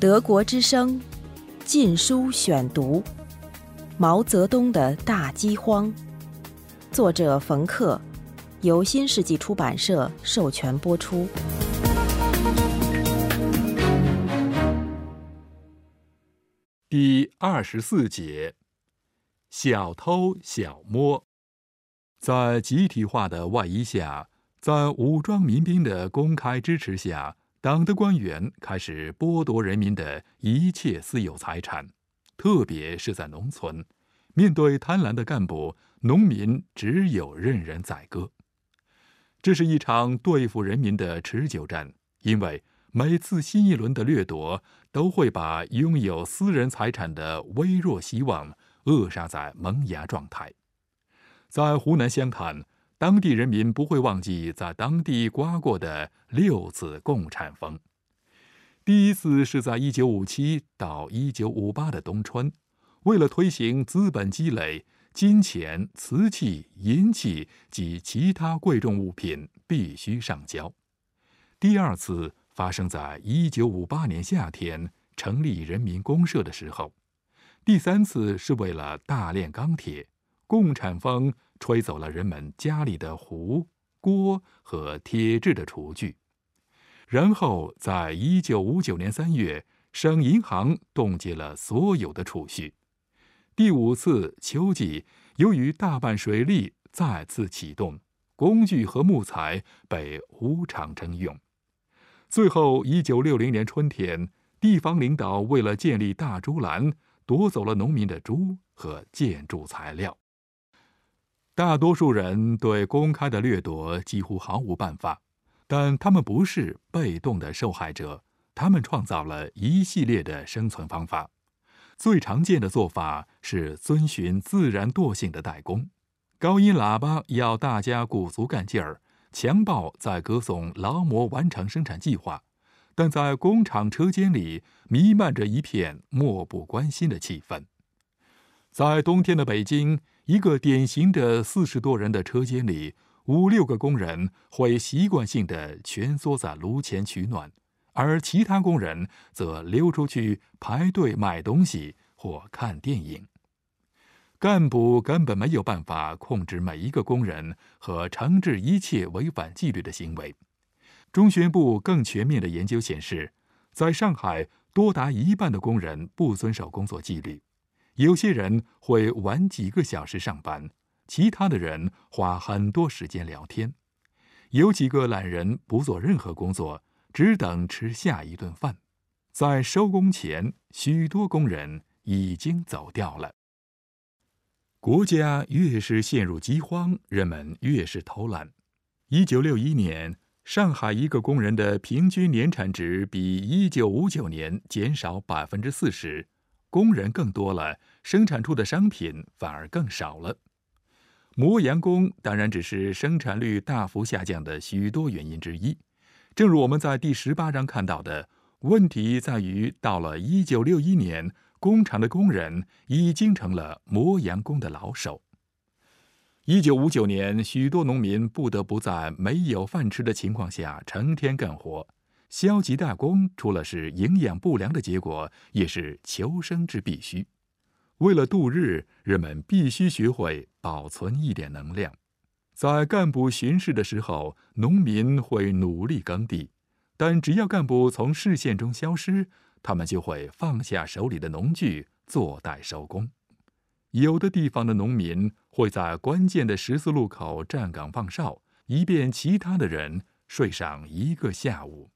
德国之声《禁书选读》：毛泽东的大饥荒，作者冯克，由新世纪出版社授权播出。第二十四节：小偷小摸，在集体化的外衣下，在武装民兵的公开支持下。党的官员开始剥夺人民的一切私有财产，特别是在农村，面对贪婪的干部，农民只有任人宰割。这是一场对付人民的持久战，因为每次新一轮的掠夺都会把拥有私人财产的微弱希望扼杀在萌芽状态。在湖南湘潭。当地人民不会忘记在当地刮过的六次共产风。第一次是在一九五七到一九五八的冬春，为了推行资本积累，金钱、瓷器、银器及其他贵重物品必须上交。第二次发生在一九五八年夏天成立人民公社的时候。第三次是为了大炼钢铁，共产风。吹走了人们家里的壶、锅和铁制的厨具，然后在一九五九年三月，省银行冻结了所有的储蓄。第五次秋季，由于大半水利再次启动，工具和木材被无偿征用。最后，一九六零年春天，地方领导为了建立大猪栏，夺走了农民的猪和建筑材料。大多数人对公开的掠夺几乎毫无办法，但他们不是被动的受害者。他们创造了一系列的生存方法。最常见的做法是遵循自然惰性的代工。高音喇叭要大家鼓足干劲儿，强暴在歌颂劳模完成生产计划，但在工厂车间里弥漫着一片漠不关心的气氛。在冬天的北京。一个典型的四十多人的车间里，五六个工人会习惯性的蜷缩在炉前取暖，而其他工人则溜出去排队买东西或看电影。干部根本没有办法控制每一个工人和惩治一切违反纪律的行为。中宣部更全面的研究显示，在上海，多达一半的工人不遵守工作纪律。有些人会晚几个小时上班，其他的人花很多时间聊天。有几个懒人不做任何工作，只等吃下一顿饭。在收工前，许多工人已经走掉了。国家越是陷入饥荒，人们越是偷懒。一九六一年，上海一个工人的平均年产值比一九五九年减少百分之四十。工人更多了，生产出的商品反而更少了。磨洋工当然只是生产率大幅下降的许多原因之一。正如我们在第十八章看到的，问题在于到了一九六一年，工厂的工人已经成了磨洋工的老手。一九五九年，许多农民不得不在没有饭吃的情况下成天干活。消极怠工，除了是营养不良的结果，也是求生之必须。为了度日，人们必须学会保存一点能量。在干部巡视的时候，农民会努力耕地，但只要干部从视线中消失，他们就会放下手里的农具，坐待收工。有的地方的农民会在关键的十字路口站岗放哨，以便其他的人睡上一个下午。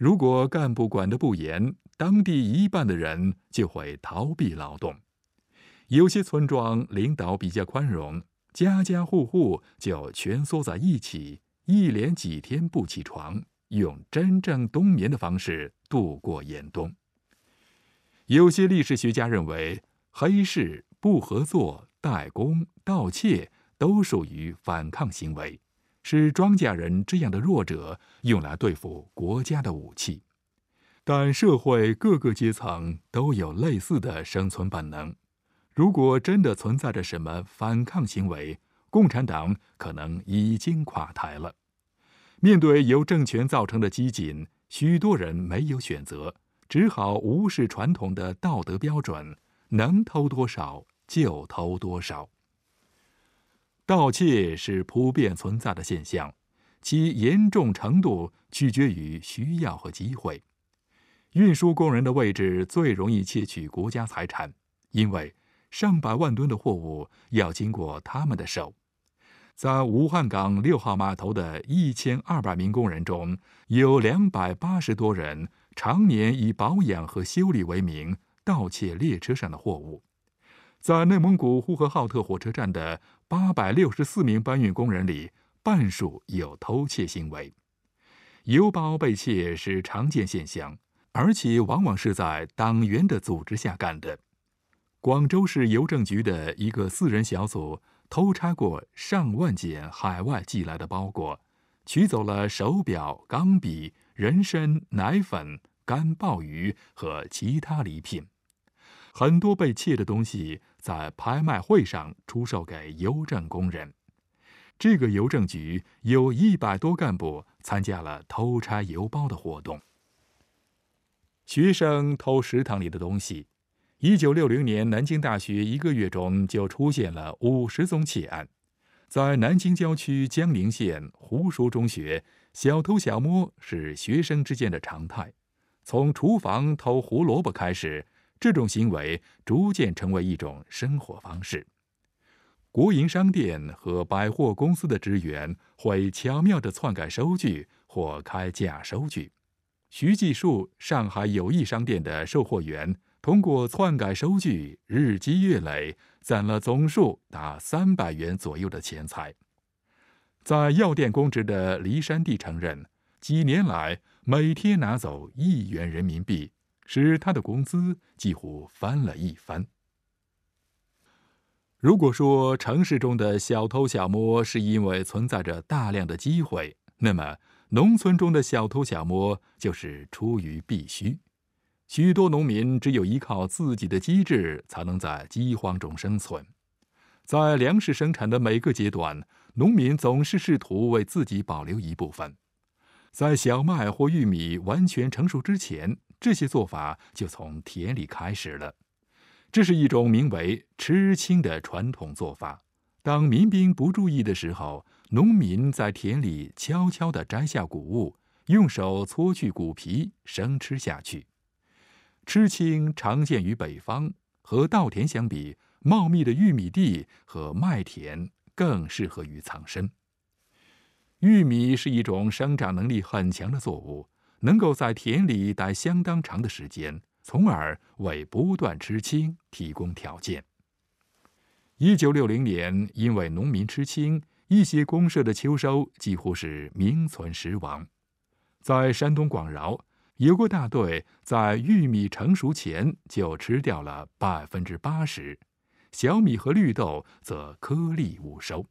如果干部管得不严，当地一半的人就会逃避劳动。有些村庄领导比较宽容，家家户户就蜷缩在一起，一连几天不起床，用真正冬眠的方式度过严冬。有些历史学家认为，黑市、不合作、代工、盗窃都属于反抗行为。是庄稼人这样的弱者用来对付国家的武器，但社会各个阶层都有类似的生存本能。如果真的存在着什么反抗行为，共产党可能已经垮台了。面对由政权造成的饥馑，许多人没有选择，只好无视传统的道德标准，能偷多少就偷多少。盗窃是普遍存在的现象，其严重程度取决于需要和机会。运输工人的位置最容易窃取国家财产，因为上百万吨的货物要经过他们的手。在武汉港六号码头的一千二百名工人中，有两百八十多人常年以保养和修理为名盗窃列车上的货物。在内蒙古呼和浩特火车站的八百六十四名搬运工人里，半数有偷窃行为。邮包被窃是常见现象，而且往往是在党员的组织下干的。广州市邮政局的一个四人小组偷拆过上万件海外寄来的包裹，取走了手表、钢笔、人参、奶粉、干鲍鱼和其他礼品。很多被窃的东西在拍卖会上出售给邮政工人。这个邮政局有一百多干部参加了偷拆邮包的活动。学生偷食堂里的东西，一九六零年南京大学一个月中就出现了五十宗窃案。在南京郊区江宁县湖熟中学，小偷小摸是学生之间的常态。从厨房偷胡萝卜开始。这种行为逐渐成为一种生活方式。国营商店和百货公司的职员会巧妙地篡改收据或开假收据。徐继树上海友谊商店的售货员通过篡改收据，日积月累，攒了总数达三百元左右的钱财。在药店供职的黎山地承认，几年来每天拿走一元人民币。使他的工资几乎翻了一番。如果说城市中的小偷小摸是因为存在着大量的机会，那么农村中的小偷小摸就是出于必须。许多农民只有依靠自己的机智，才能在饥荒中生存。在粮食生产的每个阶段，农民总是试图为自己保留一部分。在小麦或玉米完全成熟之前。这些做法就从田里开始了，这是一种名为“吃青”的传统做法。当民兵不注意的时候，农民在田里悄悄地摘下谷物，用手搓去谷皮，生吃下去。吃青常见于北方，和稻田相比，茂密的玉米地和麦田更适合于藏身。玉米是一种生长能力很强的作物。能够在田里待相当长的时间，从而为不断吃青提供条件。一九六零年，因为农民吃青，一些公社的秋收几乎是名存实亡。在山东广饶，有个大队在玉米成熟前就吃掉了百分之八十，小米和绿豆则颗粒无收。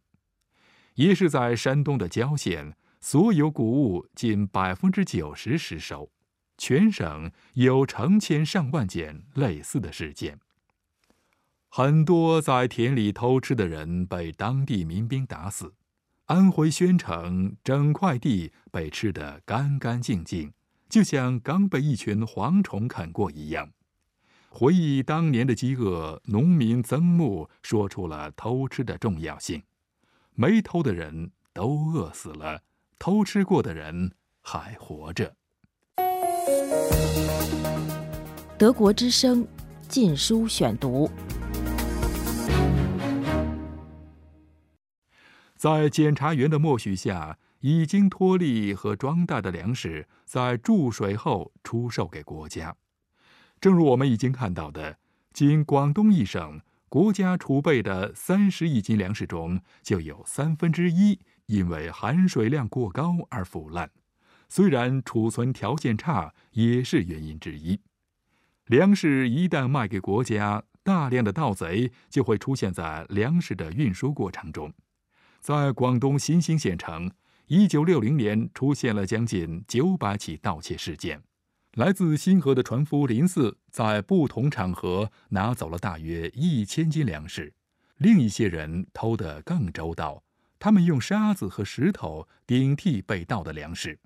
也是在山东的郊县。所有谷物近百分之九十失收，全省有成千上万件类似的事件。很多在田里偷吃的人被当地民兵打死。安徽宣城整块地被吃得干干净净，就像刚被一群蝗虫啃过一样。回忆当年的饥饿，农民曾木说出了偷吃的重要性：没偷的人都饿死了。偷吃过的人还活着。德国之声《禁书选读》。在检察员的默许下，已经脱粒和装袋的粮食在注水后出售给国家。正如我们已经看到的，仅广东一省，国家储备的三十亿斤粮食中，就有三分之一。因为含水量过高而腐烂，虽然储存条件差也是原因之一。粮食一旦卖给国家，大量的盗贼就会出现在粮食的运输过程中。在广东新兴县城，一九六零年出现了将近九百起盗窃事件。来自新河的船夫林四在不同场合拿走了大约一千斤粮食，另一些人偷得更周到。他们用沙子和石头顶替被盗的粮食。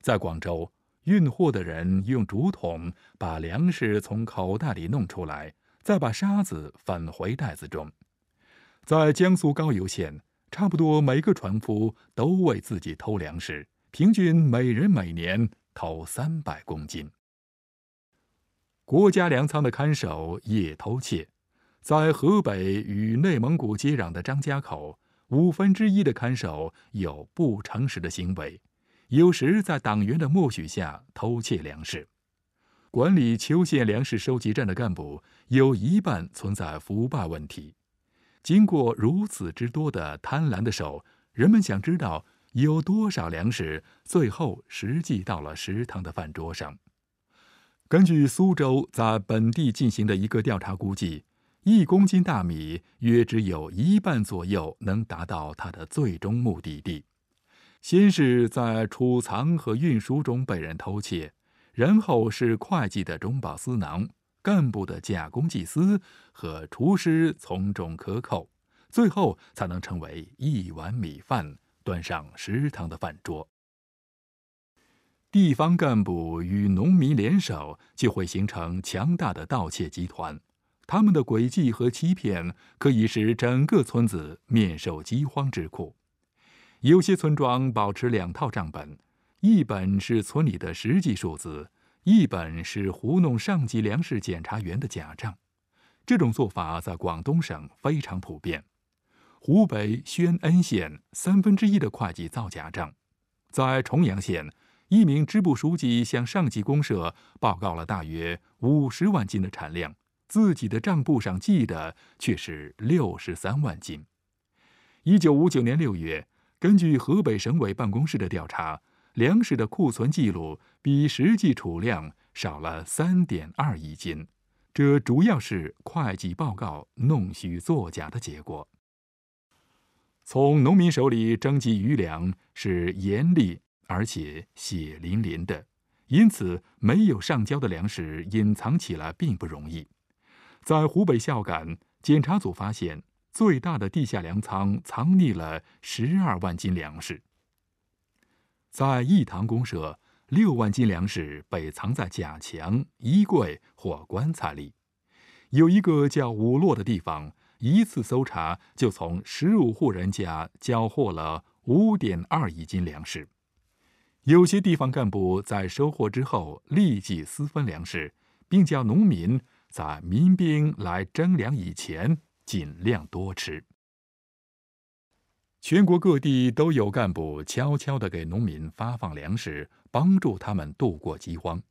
在广州，运货的人用竹筒把粮食从口袋里弄出来，再把沙子返回袋子中。在江苏高邮县，差不多每个船夫都为自己偷粮食，平均每人每年偷三百公斤。国家粮仓的看守也偷窃，在河北与内蒙古接壤的张家口，五分之一的看守有不诚实的行为。有时在党员的默许下偷窃粮食，管理邱县粮食收集站的干部有一半存在腐败问题。经过如此之多的贪婪的手，人们想知道有多少粮食最后实际到了食堂的饭桌上。根据苏州在本地进行的一个调查估计，一公斤大米约只有一半左右能达到它的最终目的地。先是在储藏和运输中被人偷窃，然后是会计的中饱私囊，干部的假公济私和厨师从中克扣，最后才能成为一碗米饭端上食堂的饭桌。地方干部与农民联手，就会形成强大的盗窃集团，他们的诡计和欺骗可以使整个村子面受饥荒之苦。有些村庄保持两套账本，一本是村里的实际数字，一本是糊弄上级粮食检查员的假账。这种做法在广东省非常普遍。湖北宣恩县三分之一的会计造假账，在重阳县，一名支部书记向上级公社报告了大约五十万斤的产量，自己的账簿上记的却是六十三万斤。一九五九年六月。根据河北省委办公室的调查，粮食的库存记录比实际储量少了三点二亿斤，这主要是会计报告弄虚作假的结果。从农民手里征集余粮是严厉而且血淋淋的，因此没有上交的粮食隐藏起来并不容易。在湖北孝感，检查组发现。最大的地下粮仓藏匿了十二万斤粮食。在义堂公社，六万斤粮食被藏在假墙、衣柜或棺材里。有一个叫五洛的地方，一次搜查就从十五户人家缴获了五点二亿斤粮食。有些地方干部在收获之后立即私分粮食，并叫农民在民兵来征粮以前。尽量多吃。全国各地都有干部悄悄地给农民发放粮食，帮助他们度过饥荒。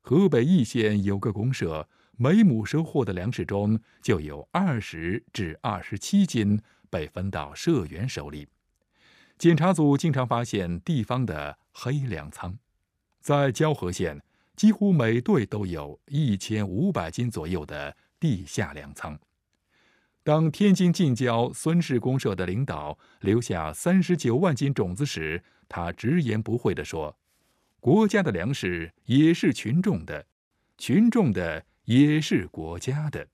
河北易县有个公社，每亩收获的粮食中就有二十至二十七斤被分到社员手里。检查组经常发现地方的黑粮仓，在蛟河县，几乎每队都有一千五百斤左右的地下粮仓。当天津近郊孙氏公社的领导留下三十九万斤种子时，他直言不讳地说：“国家的粮食也是群众的，群众的也是国家的。”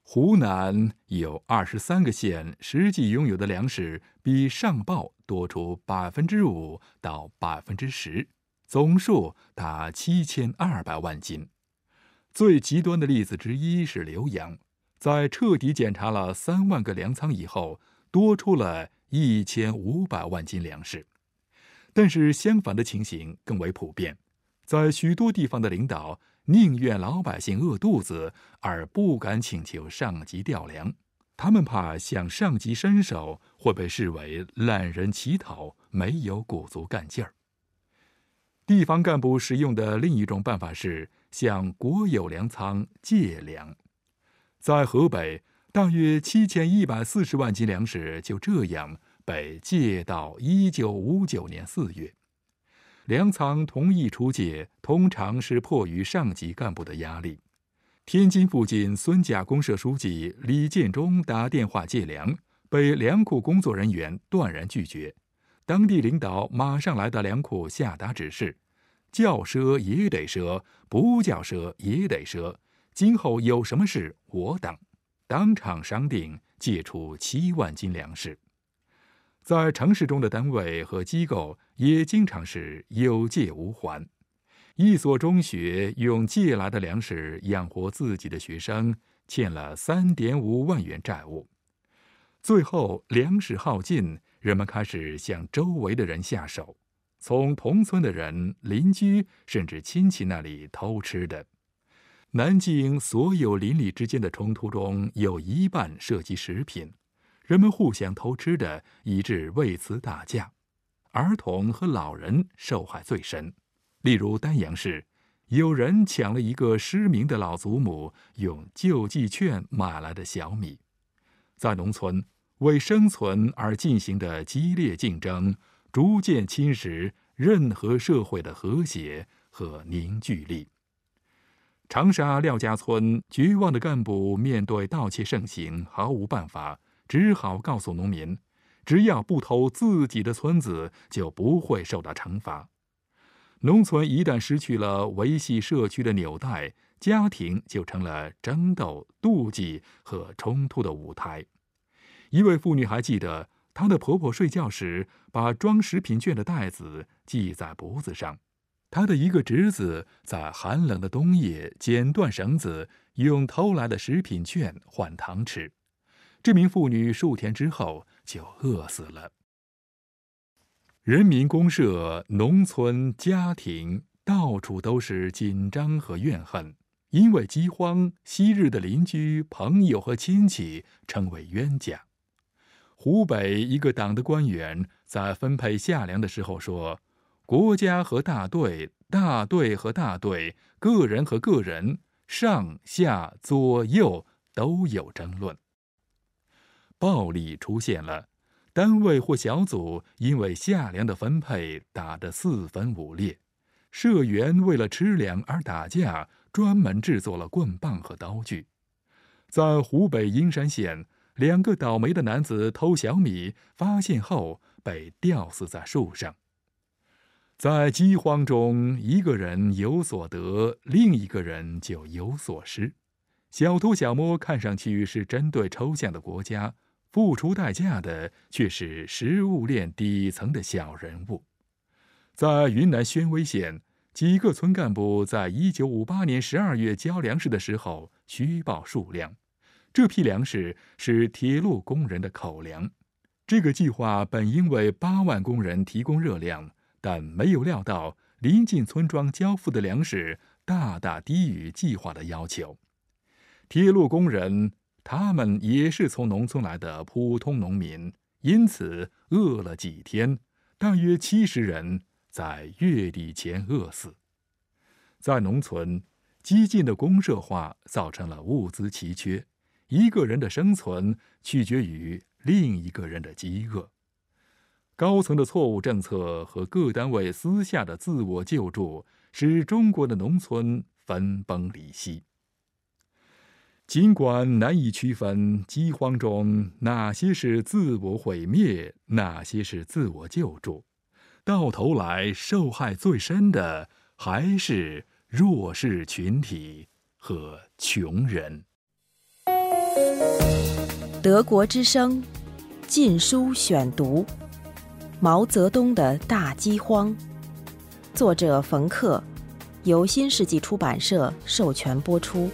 湖南有二十三个县实际拥有的粮食比上报多出百分之五到百分之十，总数达七千二百万斤。最极端的例子之一是浏阳。在彻底检查了三万个粮仓以后，多出了一千五百万斤粮食。但是相反的情形更为普遍，在许多地方的领导宁愿老百姓饿肚子，而不敢请求上级调粮。他们怕向上级伸手会被视为懒人乞讨，没有鼓足干劲儿。地方干部使用的另一种办法是向国有粮仓借粮。在河北，大约七千一百四十万斤粮食就这样被借到一九五九年四月。粮仓同意出借，通常是迫于上级干部的压力。天津附近孙家公社书记李建忠打电话借粮，被粮库工作人员断然拒绝。当地领导马上来到粮库下达指示：叫赊也得赊，不叫赊也得赊。今后有什么事，我等当场商定借出七万斤粮食。在城市中的单位和机构也经常是有借无还。一所中学用借来的粮食养活自己的学生，欠了三点五万元债务。最后粮食耗尽，人们开始向周围的人下手，从同村的人、邻居甚至亲戚那里偷吃的。南京所有邻里之间的冲突中有一半涉及食品，人们互相偷吃的，以致为此打架，儿童和老人受害最深。例如丹阳市，有人抢了一个失明的老祖母用救济券买来的小米。在农村，为生存而进行的激烈竞争，逐渐侵蚀任何社会的和谐和凝聚力。长沙廖家村绝望的干部面对盗窃盛行，毫无办法，只好告诉农民：只要不偷自己的村子，就不会受到惩罚。农村一旦失去了维系社区的纽带，家庭就成了争斗、妒忌和冲突的舞台。一位妇女还记得，她的婆婆睡觉时把装食品券的袋子系在脖子上。她的一个侄子在寒冷的冬夜剪断绳子，用偷来的食品券换糖吃。这名妇女数天之后就饿死了。人民公社、农村、家庭，到处都是紧张和怨恨。因为饥荒，昔日的邻居、朋友和亲戚成为冤家。湖北一个党的官员在分配夏粮的时候说。国家和大队，大队和大队，个人和个人，上下左右都有争论。暴力出现了，单位或小组因为夏粮的分配打得四分五裂，社员为了吃粮而打架，专门制作了棍棒和刀具。在湖北英山县，两个倒霉的男子偷小米，发现后被吊死在树上。在饥荒中，一个人有所得，另一个人就有所失。小偷小摸看上去是针对抽象的国家，付出代价的却是食物链底层的小人物。在云南宣威县，几个村干部在一九五八年十二月交粮食的时候虚报数量，这批粮食是铁路工人的口粮。这个计划本应为八万工人提供热量。但没有料到，临近村庄交付的粮食大大低于计划的要求。铁路工人，他们也是从农村来的普通农民，因此饿了几天，大约七十人在月底前饿死。在农村，激进的公社化造成了物资奇缺，一个人的生存取决于另一个人的饥饿。高层的错误政策和各单位私下的自我救助，使中国的农村分崩离析。尽管难以区分饥荒中哪些是自我毁灭，哪些是自我救助，到头来受害最深的还是弱势群体和穷人。德国之声，禁书选读。毛泽东的大饥荒，作者冯克，由新世纪出版社授权播出。